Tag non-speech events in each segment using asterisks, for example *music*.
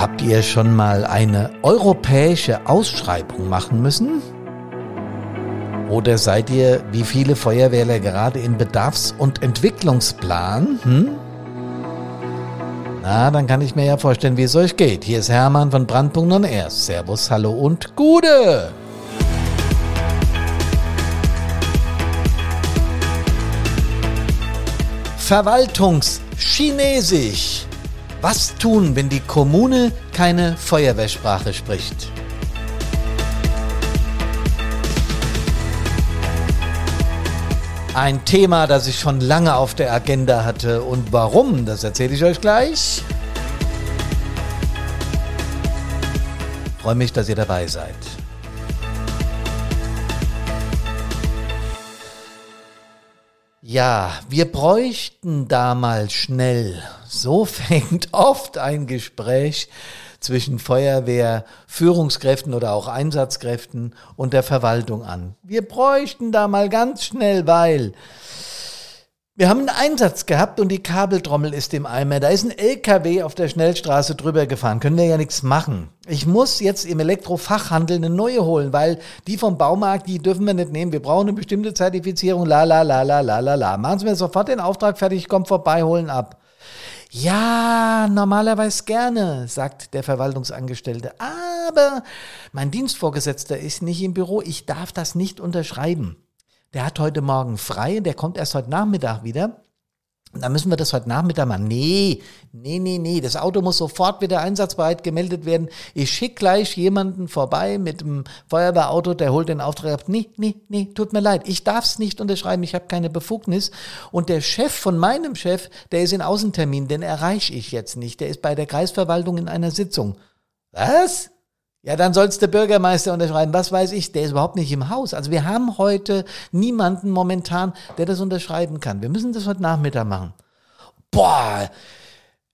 Habt ihr schon mal eine europäische Ausschreibung machen müssen? Oder seid ihr, wie viele Feuerwehrler, gerade in Bedarfs- und Entwicklungsplan? Hm? Na, dann kann ich mir ja vorstellen, wie es euch geht. Hier ist Hermann von Brandpunkt und Erst. Servus, hallo und Gude! Verwaltungschinesisch. Was tun, wenn die Kommune keine Feuerwehrsprache spricht? Ein Thema, das ich schon lange auf der Agenda hatte und warum, das erzähle ich euch gleich. freue mich, dass ihr dabei seid. Ja, wir bräuchten da mal schnell. So *laughs* fängt oft ein Gespräch zwischen Feuerwehr, Führungskräften oder auch Einsatzkräften und der Verwaltung an. Wir bräuchten da mal ganz schnell, weil wir haben einen Einsatz gehabt und die Kabeltrommel ist im Eimer. Da ist ein LKW auf der Schnellstraße drüber gefahren. Können wir ja nichts machen. Ich muss jetzt im Elektrofachhandel eine neue holen, weil die vom Baumarkt, die dürfen wir nicht nehmen. Wir brauchen eine bestimmte Zertifizierung. La la la la la la la. Machen Sie mir sofort den Auftrag fertig, kommt vorbei, holen ab. Ja, normalerweise gerne, sagt der Verwaltungsangestellte. Aber mein Dienstvorgesetzter ist nicht im Büro. Ich darf das nicht unterschreiben. Der hat heute Morgen frei, der kommt erst heute Nachmittag wieder. Da müssen wir das heute Nachmittag machen. Nee, nee, nee, nee. Das Auto muss sofort wieder einsatzbereit gemeldet werden. Ich schicke gleich jemanden vorbei mit dem Feuerwehrauto, der holt den Auftrag ab. Nee, nee, nee, tut mir leid. Ich darf es nicht unterschreiben. Ich habe keine Befugnis. Und der Chef von meinem Chef, der ist in Außentermin, den erreiche ich jetzt nicht. Der ist bei der Kreisverwaltung in einer Sitzung. Was? Ja, dann soll's der Bürgermeister unterschreiben. Was weiß ich, der ist überhaupt nicht im Haus. Also wir haben heute niemanden momentan, der das unterschreiben kann. Wir müssen das heute Nachmittag machen. Boah,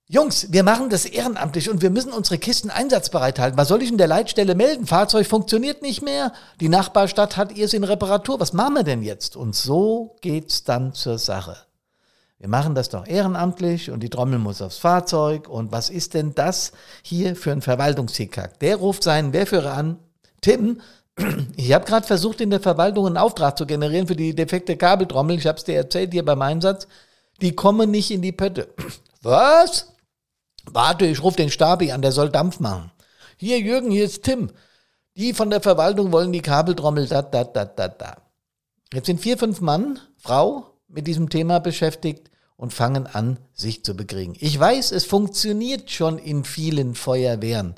Jungs, wir machen das ehrenamtlich und wir müssen unsere Kisten einsatzbereit halten. Was soll ich in der Leitstelle melden? Fahrzeug funktioniert nicht mehr. Die Nachbarstadt hat ihr in Reparatur. Was machen wir denn jetzt? Und so geht's dann zur Sache. Wir machen das doch ehrenamtlich und die Trommel muss aufs Fahrzeug. Und was ist denn das hier für ein Verwaltungshickhack? Der ruft seinen Wehrführer an. Tim, *clears throat* ich habe gerade versucht, in der Verwaltung einen Auftrag zu generieren für die defekte Kabeltrommel. Ich habe es dir erzählt hier beim Einsatz. Die kommen nicht in die Pötte. *clears throat* Was? Warte, ich rufe den Stabi an, der soll Dampf machen. Hier, Jürgen, hier ist Tim. Die von der Verwaltung wollen die Kabeltrommel, da, da, da, da, da. Jetzt sind vier, fünf Mann, Frau, mit diesem Thema beschäftigt und fangen an, sich zu bekriegen. Ich weiß, es funktioniert schon in vielen Feuerwehren,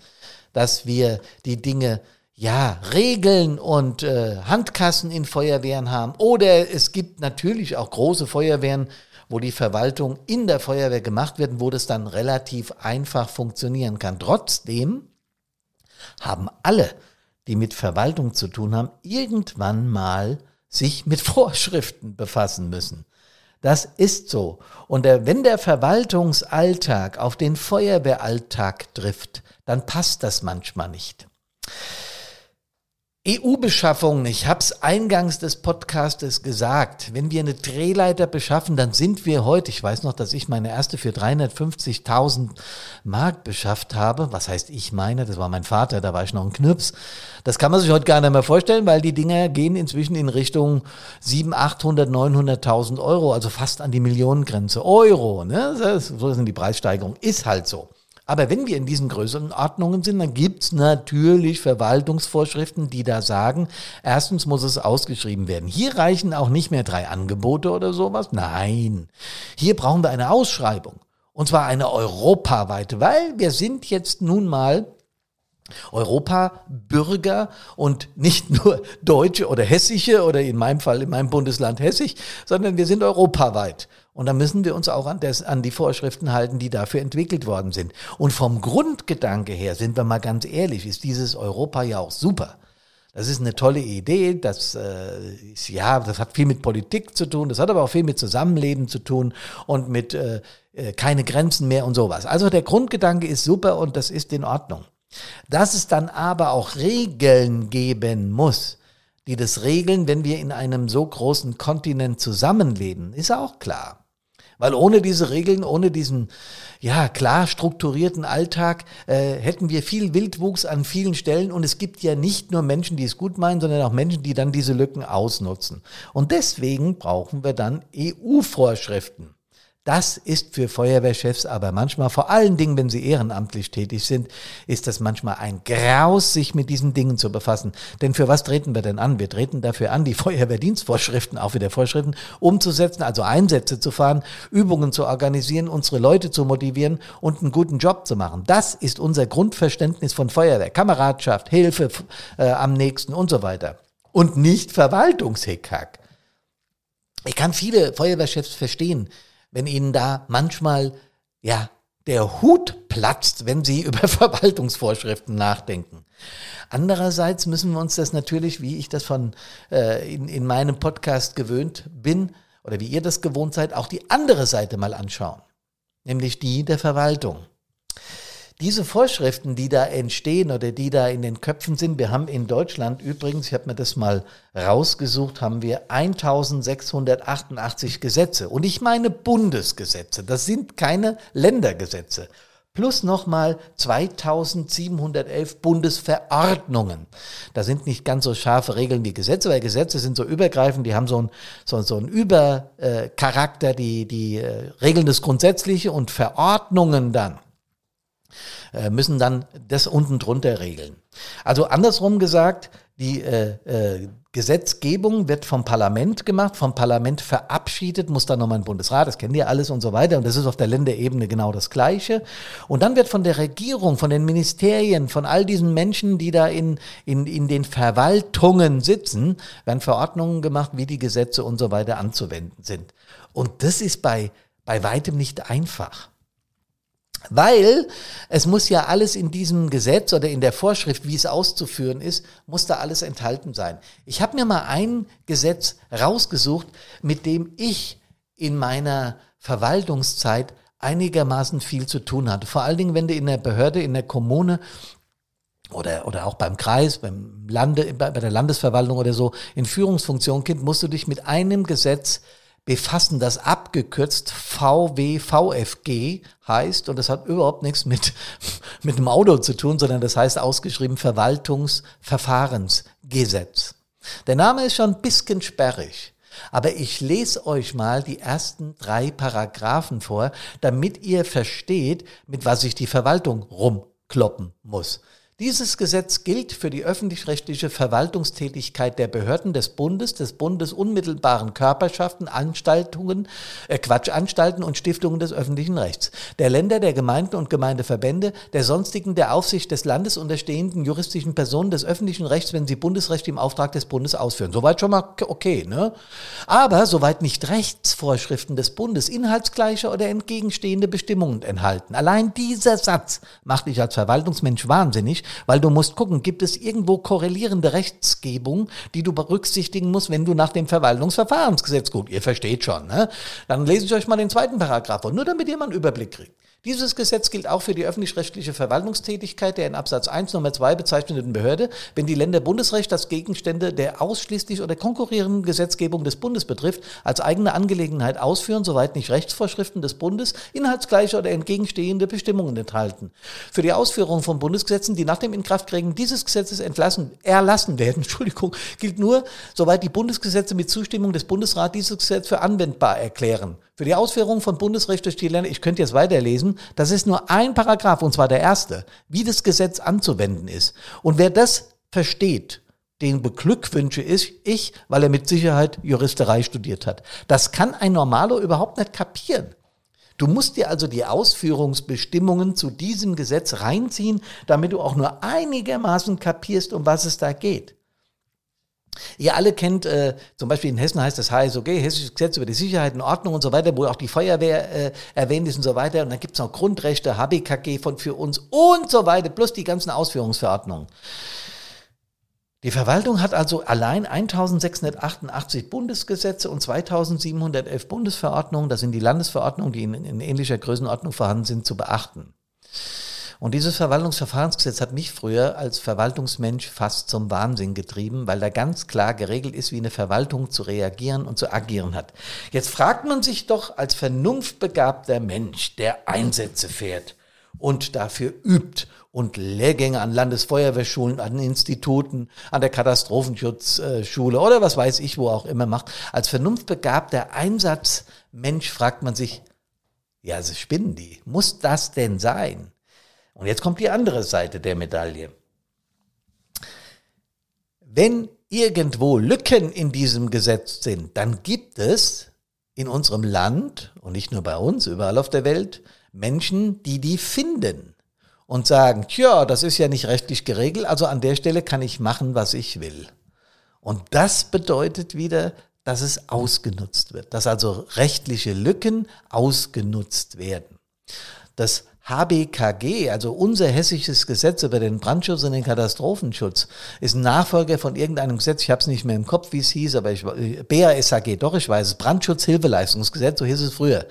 dass wir die Dinge ja, Regeln und äh, Handkassen in Feuerwehren haben. Oder es gibt natürlich auch große Feuerwehren, wo die Verwaltung in der Feuerwehr gemacht wird, wo das dann relativ einfach funktionieren kann. Trotzdem haben alle, die mit Verwaltung zu tun haben, irgendwann mal sich mit *laughs* Vorschriften befassen müssen. Das ist so. Und der, wenn der Verwaltungsalltag auf den Feuerwehralltag trifft, dann passt das manchmal nicht. EU-Beschaffungen, ich habe es eingangs des Podcastes gesagt, wenn wir eine Drehleiter beschaffen, dann sind wir heute, ich weiß noch, dass ich meine erste für 350.000 Mark beschafft habe. Was heißt ich meine? Das war mein Vater, da war ich noch ein Knirps. Das kann man sich heute gar nicht mehr vorstellen, weil die Dinger gehen inzwischen in Richtung 700, 800, 900.000 Euro, also fast an die Millionengrenze. Euro, ne? So sind die Preissteigerungen. Ist halt so. Aber wenn wir in diesen größeren Ordnungen sind, dann gibt's natürlich Verwaltungsvorschriften, die da sagen, erstens muss es ausgeschrieben werden. Hier reichen auch nicht mehr drei Angebote oder sowas. Nein, hier brauchen wir eine Ausschreibung. Und zwar eine europaweite, weil wir sind jetzt nun mal Europa-Bürger und nicht *laughs* nur Deutsche oder Hessische oder in meinem Fall in meinem Bundesland Hessisch, sondern wir sind europaweit. Und da müssen wir uns auch an, das, an die Vorschriften halten, die dafür entwickelt worden sind. Und vom Grundgedanke her, sind wir mal ganz ehrlich, ist dieses Europa ja auch super. Das ist eine tolle Idee. Das äh, ist, ja, das hat viel mit Politik zu tun. Das hat aber auch viel mit Zusammenleben zu tun und mit äh, äh keine Grenzen mehr und sowas. Also der Grundgedanke ist super und das ist in Ordnung. Dass es dann aber auch Regeln geben muss, die das regeln, wenn wir in einem so großen Kontinent zusammenleben, ist auch klar. Weil ohne diese Regeln, ohne diesen ja klar strukturierten Alltag äh, hätten wir viel Wildwuchs an vielen Stellen und es gibt ja nicht nur Menschen, die es gut meinen, sondern auch Menschen, die dann diese Lücken ausnutzen. Und deswegen brauchen wir dann EU-Vorschriften. Das ist für Feuerwehrchefs aber manchmal, vor allen Dingen, wenn sie ehrenamtlich tätig sind, ist das manchmal ein Graus, sich mit diesen Dingen zu befassen. Denn für was treten wir denn an? Wir treten dafür an, die *laughs* Feuerwehrdienstvorschriften, auch wieder Vorschriften, umzusetzen, also Einsätze zu fahren, Übungen zu organisieren, unsere Leute zu motivieren und einen guten Job zu machen. Das ist unser Grundverständnis von Feuerwehr. Kameradschaft, Hilfe äh, am nächsten und so weiter. Und nicht Verwaltungshickhack. Ich kann viele Feuerwehrchefs verstehen, wenn ihnen da manchmal, ja, der Hut platzt, wenn sie *laughs* über Verwaltungsvorschriften nachdenken. Andererseits müssen wir uns das natürlich, wie ich das von äh, in, in meinem Podcast gewöhnt bin oder wie ihr das gewohnt seid, auch die andere Seite mal anschauen, nämlich die der Verwaltung diese Vorschriften, die da entstehen oder die da in den Köpfen sind, wir haben in Deutschland übrigens, ich habe mir das mal rausgesucht, haben wir 1688 Gesetze. Und ich meine Bundesgesetze, das sind keine Ländergesetze. Plus nochmal 2711 Bundesverordnungen. Da sind nicht ganz so scharfe Regeln wie Gesetze, weil Gesetze sind so übergreifend, die haben so einen so, so einen Übercharakter, die, die äh, regeln das Grundsätzliche und Verordnungen dann müssen dann das unten drunter regeln. Also andersrum gesagt, die äh, äh, Gesetzgebung wird vom Parlament gemacht, vom Parlament verabschiedet, muss dann nochmal ein Bundesrat, das kennen ihr alles und so weiter. Und das ist auf der Länderebene genau das Gleiche. Und dann wird von der Regierung, von den Ministerien, von all diesen Menschen, die da in, in, in den Verwaltungen sitzen, werden Verordnungen gemacht, wie die Gesetze und so weiter anzuwenden sind. Und das ist bei, bei weitem nicht einfach. Weil es muss ja alles in diesem Gesetz oder in der Vorschrift, wie es auszuführen ist, muss da alles enthalten sein. Ich habe mir mal ein Gesetz rausgesucht, mit dem ich in meiner Verwaltungszeit einigermaßen viel zu tun hatte. Vor allen Dingen, wenn du in der Behörde, in der Kommune oder, oder auch beim Kreis, beim Lande, bei der Landesverwaltung oder so in Führungsfunktion kind, musst du dich mit einem Gesetz befassen, das abgekürzt VWVFG heißt, und das hat überhaupt nichts mit, *laughs* mit dem Auto zu tun, sondern das heißt ausgeschrieben Verwaltungsverfahrensgesetz. Der Name ist schon ein bisschen sperrig. Aber ich lese euch mal die ersten drei Paragraphen vor, damit ihr versteht, mit was sich die Verwaltung rumkloppen muss. Dieses Gesetz gilt für die öffentlich-rechtliche Verwaltungstätigkeit der Behörden des Bundes, des bundesunmittelbaren Körperschaften, Anstaltungen, äh Quatsch, Anstalten und Stiftungen des öffentlichen Rechts, der Länder, der Gemeinden und Gemeindeverbände, der sonstigen der Aufsicht des Landes unterstehenden juristischen Personen des öffentlichen Rechts, wenn sie Bundesrecht im Auftrag des Bundes ausführen. Soweit schon mal okay, ne? Aber soweit nicht Rechtsvorschriften des Bundes inhaltsgleiche oder entgegenstehende Bestimmungen enthalten. Allein dieser Satz macht dich als Verwaltungsmensch wahnsinnig, weil du musst gucken, gibt es irgendwo korrelierende Rechtsgebung, die du berücksichtigen musst, wenn du nach dem Verwaltungsverfahrensgesetz guckst. Ihr versteht schon, ne? Dann lese ich euch mal den zweiten Paragraph vor, nur damit ihr mal einen Überblick kriegt. Dieses Gesetz gilt auch für die öffentlich-rechtliche Verwaltungstätigkeit der in Absatz 1 Nummer 2 bezeichneten Behörde, wenn die Länder Bundesrecht das Gegenstände der ausschließlich oder konkurrierenden Gesetzgebung des Bundes betrifft, als eigene Angelegenheit ausführen, soweit nicht Rechtsvorschriften des Bundes inhaltsgleiche oder entgegenstehende Bestimmungen enthalten. Für die Ausführung von Bundesgesetzen, die nach dem Inkrafttreten dieses Gesetzes entlassen, erlassen werden, *laughs* Entschuldigung, gilt nur, soweit die Bundesgesetze mit Zustimmung des Bundesrats dieses Gesetz für anwendbar erklären. Für die Ausführung von Bundesrecht durch die Länder, ich könnte jetzt weiterlesen, das ist nur ein Paragraph, und zwar der erste, wie das Gesetz anzuwenden ist. Und wer das versteht, den beglückwünsche ich, weil er mit Sicherheit Juristerei studiert hat. Das kann ein Normalo überhaupt nicht kapieren. Du musst dir also die Ausführungsbestimmungen zu diesem Gesetz reinziehen, damit du auch nur einigermaßen kapierst, um was es da geht. Ihr alle kennt, äh, zum Beispiel in Hessen heißt das HSOG, Hessisches Gesetz über die Sicherheit und Ordnung und so weiter, wo auch die Feuerwehr äh, erwähnt ist und so weiter. Und dann gibt es noch Grundrechte, HBKG von für uns und so weiter, plus die ganzen Ausführungsverordnungen. Die Verwaltung hat also allein 1688 Bundesgesetze und 2711 Bundesverordnungen, das sind die Landesverordnungen, die in, in ähnlicher Größenordnung vorhanden sind, zu beachten. Und dieses Verwaltungsverfahrensgesetz hat mich früher als Verwaltungsmensch fast zum Wahnsinn getrieben, weil da ganz klar geregelt ist, wie eine Verwaltung zu reagieren und zu agieren hat. Jetzt fragt man sich doch als vernunftbegabter Mensch, der Einsätze fährt und dafür übt und Lehrgänge an Landesfeuerwehrschulen, an Instituten, an der Katastrophenschutzschule oder was weiß ich, wo auch immer macht. Als vernunftbegabter Einsatzmensch fragt man sich, ja, sie spinnen die. Muss das denn sein? Und jetzt kommt die andere Seite der Medaille. Wenn irgendwo Lücken in diesem Gesetz sind, dann gibt es in unserem Land und nicht nur bei uns, überall auf der Welt, Menschen, die die finden und sagen, tja, das ist ja nicht rechtlich geregelt, also an der Stelle kann ich machen, was ich will. Und das bedeutet wieder, dass es ausgenutzt wird, dass also rechtliche Lücken ausgenutzt werden. Das HBKG, also unser hessisches Gesetz über den Brandschutz und den Katastrophenschutz, ist ein Nachfolger von irgendeinem Gesetz, ich habe es nicht mehr im Kopf, wie es hieß, aber ich BASAG, doch ich weiß es, Brandschutzhilfeleistungsgesetz, so hieß es früher.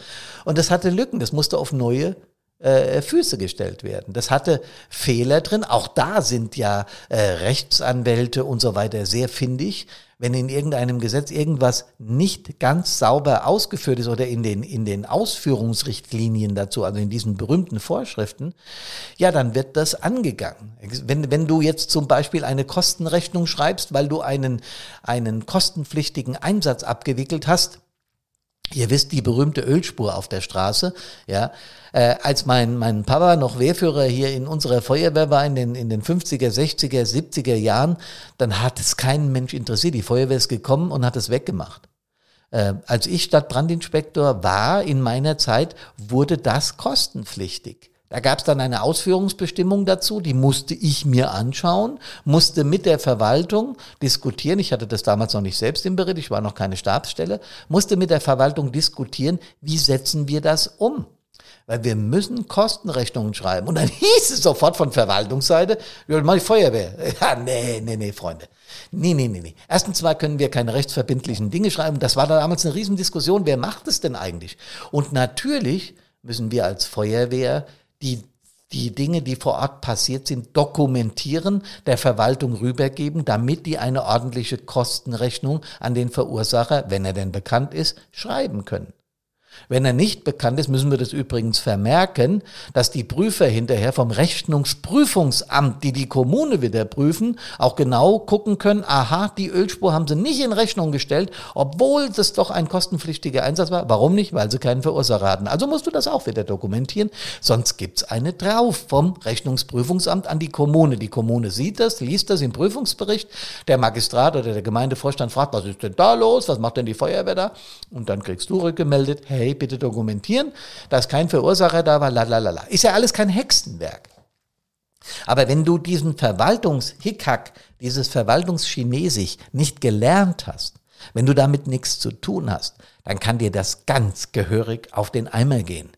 Und das hatte Lücken, das musste auf neue äh, Füße gestellt werden. Das hatte Fehler drin. Auch da sind ja äh, Rechtsanwälte und so weiter sehr findig. Wenn in irgendeinem Gesetz irgendwas nicht ganz sauber ausgeführt ist oder in den, in den Ausführungsrichtlinien dazu, also in diesen berühmten Vorschriften, ja, dann wird das angegangen. Wenn, wenn du jetzt zum Beispiel eine Kostenrechnung schreibst, weil du einen, einen kostenpflichtigen Einsatz abgewickelt hast, Ihr wisst die berühmte Ölspur auf der Straße, ja. Äh, als mein, mein Papa noch Wehrführer hier in unserer Feuerwehr war in den, in den 50er, 60er, 70er Jahren, dann hat es keinen Mensch interessiert. Die Feuerwehr ist gekommen und hat es weggemacht. Äh, als ich Stadtbrandinspektor war in meiner Zeit, wurde das kostenpflichtig. Da gab es dann eine Ausführungsbestimmung dazu, die musste ich mir anschauen, musste mit der Verwaltung diskutieren. Ich hatte das damals noch nicht selbst im Bericht, ich war noch keine Stabsstelle, musste mit der Verwaltung diskutieren, wie setzen wir das um? Weil wir müssen Kostenrechnungen schreiben. Und dann *laughs* hieß es sofort von Verwaltungsseite, ja, mal die Feuerwehr. *laughs* Ja, nee, nee, nee, Freunde. Nee, nee, nee, nee. Erstens mal können wir keine rechtsverbindlichen Dinge schreiben. Das war damals eine Riesendiskussion. Wer macht es denn eigentlich? Und natürlich müssen wir als Feuerwehr die die Dinge, die vor Ort passiert sind, dokumentieren, der Verwaltung rübergeben, damit die eine ordentliche Kostenrechnung an den Verursacher, wenn er denn bekannt ist, schreiben können. Wenn er nicht bekannt ist, müssen wir das übrigens vermerken, dass die Prüfer hinterher vom Rechnungsprüfungsamt, die die Kommune wieder prüfen, auch genau gucken können, aha, die Ölspur haben sie nicht in Rechnung gestellt, obwohl das doch ein kostenpflichtiger Einsatz war. Warum nicht? Weil sie keinen Verursacher hatten. Also musst du das auch wieder dokumentieren, sonst gibt's eine drauf vom Rechnungsprüfungsamt an die Kommune. Die Kommune sieht das, liest das im Prüfungsbericht, der Magistrat oder der Gemeindevorstand fragt, was ist denn da los, was macht denn die Feuerwehr da? Und dann kriegst du rückgemeldet, hey, bitte dokumentieren, dass kein Verursacher da war, la la la la. Ist ja alles kein Hexenwerk. Aber wenn du diesen Verwaltungshickhack, dieses Verwaltungschinesisch nicht gelernt hast, wenn du damit nichts zu tun hast, dann kann dir das ganz gehörig auf den Eimer gehen.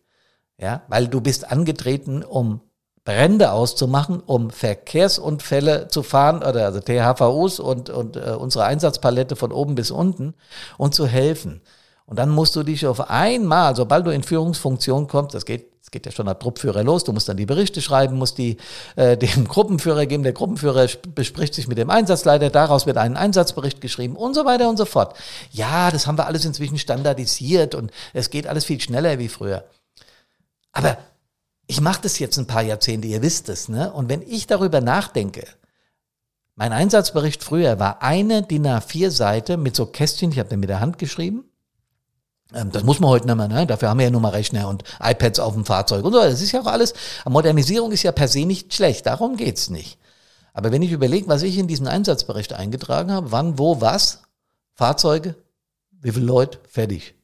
Ja, weil du bist angetreten, um Brände auszumachen, um Verkehrsunfälle zu fahren, oder also THVUs und, und äh, unsere Einsatzpalette von oben bis unten und zu helfen. Und dann musst du dich auf einmal, sobald du in Führungsfunktion kommst, das geht, das geht ja schon ab Truppführer los, du musst dann die Berichte schreiben, musst die äh, *laughs* dem Gruppenführer geben, der Gruppenführer bespricht sich mit dem Einsatzleiter, daraus wird ein Einsatzbericht geschrieben und so weiter und so fort. Ja, das haben wir alles inzwischen standardisiert und es geht alles viel schneller wie früher. Aber ich mache das jetzt ein paar Jahrzehnte, ihr wisst es, ne? Und wenn ich darüber nachdenke, mein Einsatzbericht früher war eine DIN A4-Seite mit so Kästchen, ich habe den mit der Hand geschrieben, das muss man heute nicht mehr, ne? Dafür haben wir ja nur mal Rechner und iPads auf dem Fahrzeug und so. Das ist ja auch alles. Modernisierung ist ja per se nicht schlecht. Darum geht's nicht. Aber wenn ich überlege, was ich in diesen Einsatzbericht eingetragen habe, wann, wo, was, Fahrzeuge, wie viele Leute, fertig.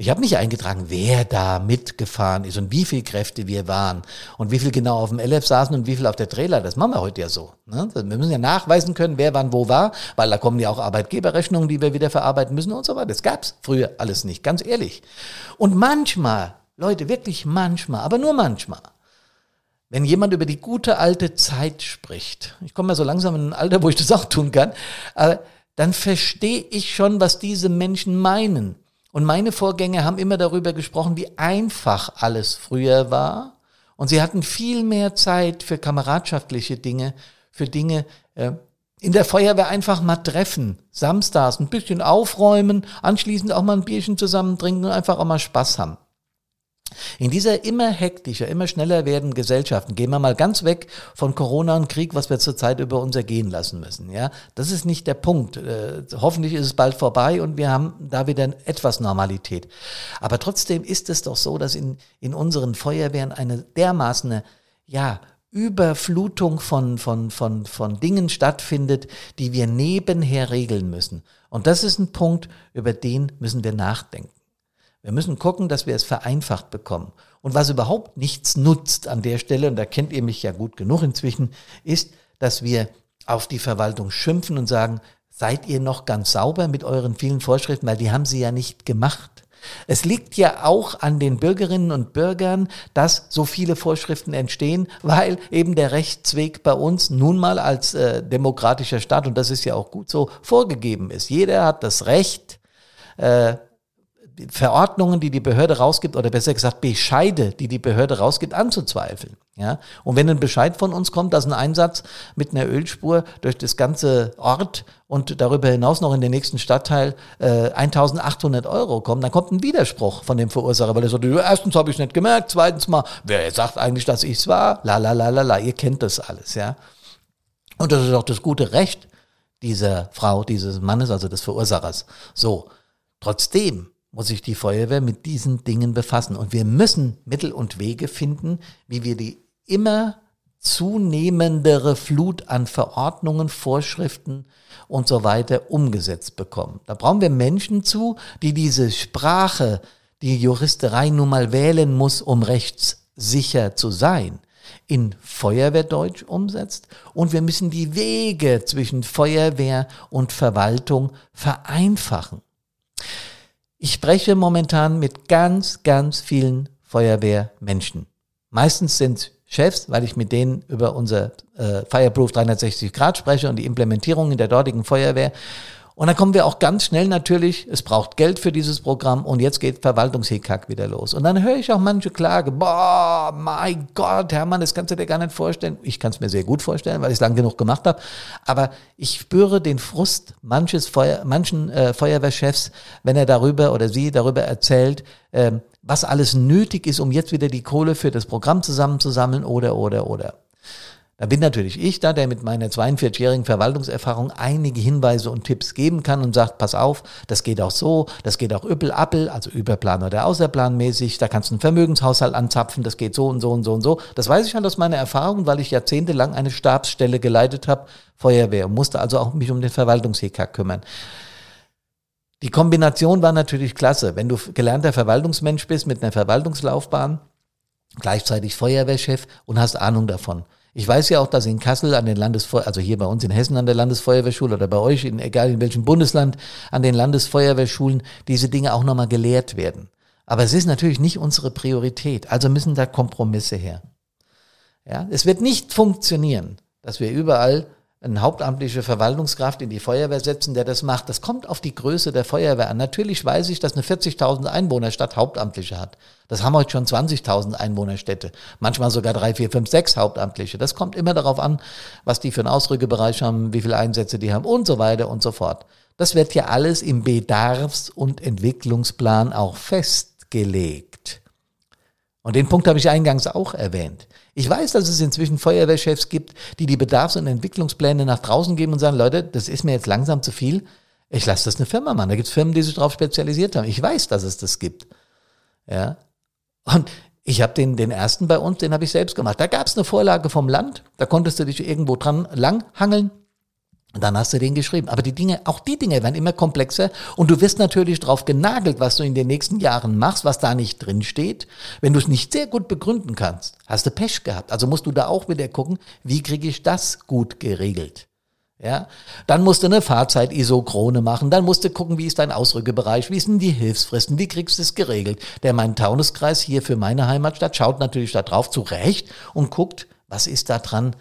Ich habe nicht eingetragen, wer da mitgefahren ist und wie viel Kräfte wir waren und wie viel genau auf dem LF saßen und wie viel auf der Trailer. Das machen wir heute ja so. Ne? Wir müssen ja nachweisen können, wer wann wo war, weil da kommen ja auch Arbeitgeberrechnungen, die wir wieder verarbeiten müssen und so weiter. Das gab's früher alles nicht, ganz ehrlich. Und manchmal, Leute, wirklich manchmal, aber nur manchmal, wenn jemand über die gute alte Zeit spricht, ich komme ja so langsam in ein Alter, wo ich das auch tun kann, aber dann verstehe ich schon, was diese Menschen meinen. Und meine Vorgänger haben immer darüber gesprochen, wie einfach alles früher war Und sie hatten viel mehr Zeit für kameradschaftliche Dinge, für Dinge, äh, in der Feuerwehr einfach mal treffen, samstags ein bisschen aufräumen, anschließend auch mal ein Bierchen zusammen trinken und einfach auch mal Spaß haben. In dieser immer hektischer, immer schneller werdenden Gesellschaften gehen wir mal ganz weg von Corona und Krieg, was wir zurzeit über uns ergehen lassen müssen. Ja, das ist nicht der Punkt. Äh, hoffentlich ist es bald vorbei und wir haben da wieder etwas Normalität. Aber trotzdem ist es doch so, dass in, in unseren Feuerwehren eine dermaßen, ja, Überflutung von, von, von, von Dingen stattfindet, die wir nebenher regeln müssen. Und das ist ein Punkt, über den müssen wir nachdenken. Wir müssen gucken, dass wir es vereinfacht bekommen. Und was überhaupt nichts nutzt an der Stelle, und da kennt ihr mich ja gut genug inzwischen, ist, dass wir auf die Verwaltung schimpfen und sagen, seid ihr noch ganz sauber mit euren vielen Vorschriften, weil die haben sie ja nicht gemacht. Es liegt ja auch an den Bürgerinnen und Bürgern, dass so viele Vorschriften entstehen, weil eben der Rechtsweg bei uns nun mal als äh, demokratischer Staat, und das ist ja auch gut so, vorgegeben ist. Jeder hat das Recht, äh, Verordnungen, die die Behörde rausgibt, oder besser gesagt Bescheide, die die Behörde rausgibt, anzuzweifeln. Ja? Und wenn ein Bescheid von uns kommt, dass ein Einsatz mit einer Ölspur durch das ganze Ort und darüber hinaus noch in den nächsten Stadtteil äh, 1800 Euro kommt, dann kommt ein Widerspruch von dem Verursacher, weil er sagt, erstens habe ich es nicht gemerkt, zweitens mal, wer sagt eigentlich, dass ich es war? La la la la la, ihr kennt das alles, ja. Und das ist auch das gute Recht dieser Frau, dieses Mannes, also des Verursachers. So, trotzdem muss sich die Feuerwehr mit diesen Dingen befassen. Und wir müssen Mittel und Wege finden, wie wir die immer zunehmendere Flut an Verordnungen, Vorschriften und so weiter umgesetzt bekommen. Da brauchen wir Menschen zu, die diese Sprache, die Juristerei nun mal wählen muss, um rechtssicher zu sein, in Feuerwehrdeutsch umsetzt. Und wir müssen die Wege zwischen Feuerwehr und Verwaltung vereinfachen. Ich spreche momentan mit ganz, ganz vielen Feuerwehrmenschen. Meistens sind Chefs, weil ich mit denen über unser äh, Fireproof 360 Grad spreche und die Implementierung in der dortigen Feuerwehr. Und dann kommen wir auch ganz schnell natürlich, es braucht Geld für dieses Programm und jetzt geht Verwaltungshickhack wieder los. Und dann höre ich auch manche Klage, boah, mein Gott, Hermann, das kannst du dir gar nicht vorstellen. Ich kann es mir sehr gut vorstellen, weil ich es lang genug gemacht habe. Aber ich spüre den Frust manches Feuer, manchen äh, Feuerwehrchefs, wenn er darüber oder sie darüber erzählt, äh, was alles nötig ist, um jetzt wieder die Kohle für das Programm zusammenzusammeln oder, oder, oder. Da bin natürlich ich da, der mit meiner 42-jährigen Verwaltungserfahrung einige Hinweise und Tipps geben kann und sagt, pass auf, das geht auch so, das geht auch üppel-appel, also überplan oder außerplanmäßig, da kannst du einen Vermögenshaushalt anzapfen, das geht so und so und so und so. Das weiß ich halt aus meiner Erfahrung, weil ich jahrzehntelang eine Stabsstelle geleitet habe, Feuerwehr, musste also auch mich um den Verwaltungshickhack kümmern. Die Kombination war natürlich klasse. Wenn du gelernter Verwaltungsmensch bist mit einer Verwaltungslaufbahn, gleichzeitig Feuerwehrchef und hast Ahnung davon. Ich weiß ja auch, dass in Kassel an den Landesfeuer, also hier bei uns in Hessen an der Landesfeuerwehrschule oder bei euch, in, egal in welchem Bundesland, an den Landesfeuerwehrschulen diese Dinge auch nochmal gelehrt werden. Aber es ist natürlich nicht unsere Priorität. Also müssen da Kompromisse her. Ja, es wird nicht funktionieren, dass wir überall eine hauptamtliche Verwaltungskraft in die Feuerwehr setzen, der das macht. Das kommt auf die Größe der Feuerwehr an. Natürlich weiß ich, dass eine 40.000 Einwohnerstadt Hauptamtliche hat. Das haben heute schon 20.000 Einwohnerstädte. Manchmal sogar drei, vier, fünf, sechs Hauptamtliche. Das kommt immer darauf an, was die für einen Ausrückebereich haben, wie viele Einsätze die haben und so weiter und so fort. Das wird ja alles im Bedarfs- und Entwicklungsplan auch festgelegt. Und den Punkt habe ich eingangs auch erwähnt. Ich weiß, dass es inzwischen Feuerwehrchefs gibt, die die Bedarfs- und Entwicklungspläne nach draußen geben und sagen, Leute, das ist mir jetzt langsam zu viel. Ich lasse das eine Firma machen. Da gibt es Firmen, die sich darauf spezialisiert haben. Ich weiß, dass es das gibt. Ja. Und ich habe den, den ersten bei uns, den habe ich selbst gemacht. Da gab es eine Vorlage vom Land, da konntest du dich irgendwo dran langhangeln und dann hast du den geschrieben. Aber die Dinge, auch die Dinge werden immer komplexer und du wirst natürlich drauf genagelt, was du in den nächsten Jahren machst, was da nicht drin steht. Wenn du es nicht sehr gut begründen kannst, hast du Pech gehabt. Also musst du da auch wieder gucken, wie kriege ich das gut geregelt. Ja, dann musst du eine Fahrzeit-Isochrone machen, dann musst du gucken, wie ist dein Ausrückebereich, wie sind die Hilfsfristen, wie kriegst du es geregelt. Der Main-Taunus-Kreis hier für meine Heimatstadt schaut natürlich da drauf zurecht und guckt, was ist da dran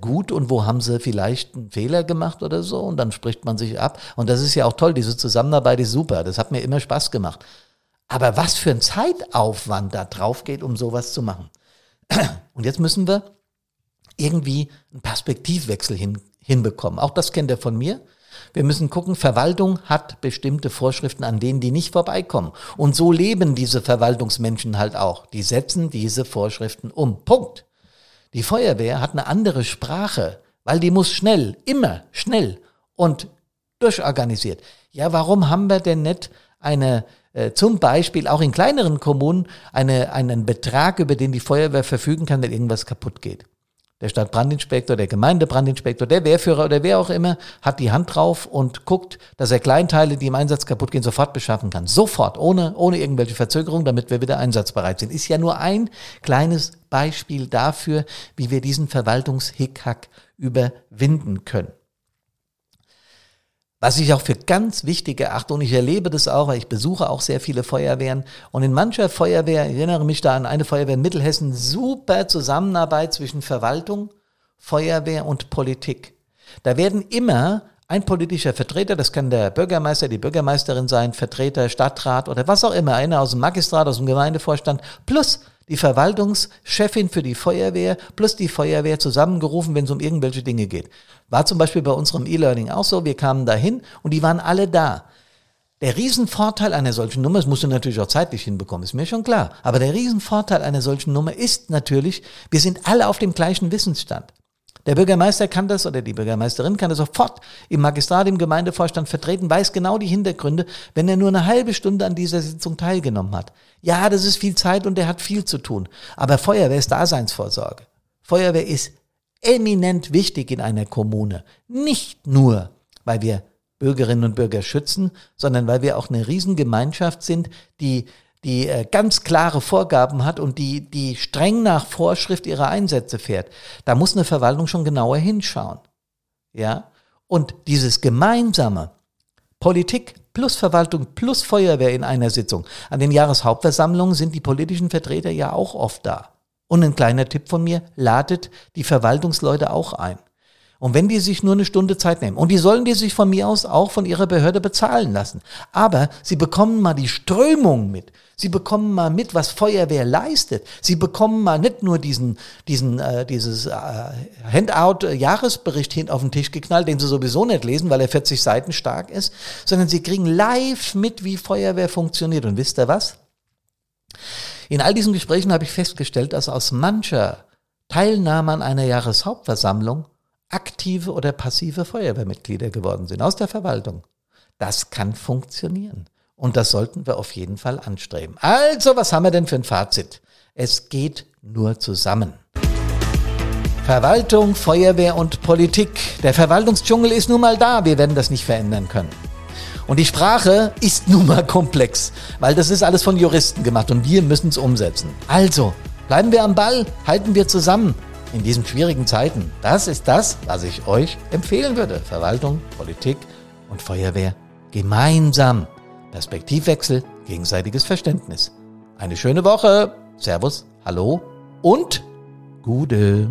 gut und wo haben sie vielleicht einen Fehler gemacht oder so und dann spricht man sich ab. Und das ist ja auch toll, diese Zusammenarbeit ist super, das hat mir immer Spaß gemacht. Aber was für ein Zeitaufwand da drauf geht, um sowas zu machen. *clears throat* Und jetzt müssen wir irgendwie einen Perspektivwechsel hin, hinbekommen. Auch das kennt er von mir. Wir müssen gucken, Verwaltung hat bestimmte Vorschriften, an denen die nicht vorbeikommen. Und so leben diese Verwaltungsmenschen halt auch. Die setzen diese Vorschriften um. Punkt. Die Feuerwehr hat eine andere Sprache, weil die muss schnell, immer schnell und durchorganisiert. Ja, warum haben wir denn nicht eine, äh, zum Beispiel auch in kleineren Kommunen, eine, einen Betrag, über den die Feuerwehr verfügen kann, wenn irgendwas kaputt geht? Der Stadtbrandinspektor, der Gemeindebrandinspektor, der Wehrführer oder wer auch immer hat die Hand drauf und guckt, dass er Kleinteile, die im Einsatz kaputt gehen, sofort beschaffen kann. Sofort, ohne, ohne irgendwelche Verzögerung, damit wir wieder einsatzbereit sind. Ist ja nur ein kleines Beispiel dafür, wie wir diesen Verwaltungshickhack überwinden können. Was ich auch für ganz wichtig erachte, und ich erlebe das auch, weil ich besuche auch sehr viele Feuerwehren. Und in mancher Feuerwehr, ich erinnere mich da an eine Feuerwehr in Mittelhessen, super Zusammenarbeit zwischen Verwaltung, Feuerwehr und Politik. Da werden immer ein politischer Vertreter, das kann der Bürgermeister, die Bürgermeisterin sein, Vertreter, Stadtrat oder was auch immer, einer aus dem Magistrat, aus dem Gemeindevorstand, plus die Verwaltungschefin für die Feuerwehr plus die Feuerwehr zusammengerufen, wenn es um irgendwelche Dinge geht. War zum Beispiel bei unserem E-Learning auch so. Wir kamen dahin und die waren alle da. Der Riesenvorteil einer solchen Nummer, das musst du natürlich auch zeitlich hinbekommen, ist mir schon klar. Aber der Riesenvorteil einer solchen Nummer ist natürlich, wir sind alle auf dem gleichen Wissensstand. Der Bürgermeister kann das oder die Bürgermeisterin kann das sofort im Magistrat, im Gemeindevorstand vertreten, weiß genau die Hintergründe, wenn er nur eine halbe Stunde an dieser Sitzung teilgenommen hat. Ja, das ist viel Zeit und er hat viel zu tun. Aber Feuerwehr ist Daseinsvorsorge. Feuerwehr ist eminent wichtig in einer Kommune. Nicht nur, weil wir Bürgerinnen und Bürger schützen, sondern weil wir auch eine Riesengemeinschaft sind, die die äh, ganz klare Vorgaben hat und die, die streng nach Vorschrift ihrer Einsätze fährt, da muss eine Verwaltung schon genauer hinschauen. Ja? Und dieses gemeinsame Politik plus Verwaltung plus Feuerwehr in einer Sitzung. An den Jahreshauptversammlungen sind die politischen Vertreter ja auch oft da. Und ein kleiner Tipp von mir, ladet die Verwaltungsleute auch ein. Und wenn die sich nur eine Stunde Zeit nehmen, und die sollen die sich von mir aus auch von ihrer Behörde bezahlen lassen, aber sie bekommen mal die Strömung mit. Sie bekommen mal mit, was Feuerwehr leistet. Sie bekommen mal nicht nur diesen, diesen, äh, dieses äh, Handout-Jahresbericht hin auf den Tisch geknallt, den sie sowieso nicht lesen, weil er 40 Seiten stark ist, sondern sie kriegen live mit, wie Feuerwehr funktioniert. Und wisst ihr was? In all diesen Gesprächen habe ich festgestellt, dass aus mancher Teilnahme an einer Jahreshauptversammlung aktive oder passive Feuerwehrmitglieder geworden sind aus der Verwaltung. Das kann funktionieren. Und das sollten wir auf jeden Fall anstreben. Also, was haben wir denn für ein Fazit? Es geht nur zusammen. Verwaltung, Feuerwehr und Politik. Der Verwaltungsdschungel ist nun mal da. Wir werden das nicht verändern können. Und die Sprache ist *laughs* nun mal komplex, weil das ist alles von Juristen gemacht und wir müssen es umsetzen. Also, bleiben wir am Ball, halten wir zusammen in diesen schwierigen Zeiten. Das ist das, was ich euch empfehlen würde. Verwaltung, Politik und Feuerwehr gemeinsam. Perspektivwechsel, gegenseitiges Verständnis. Eine schöne Woche. Servus, hallo und Gude.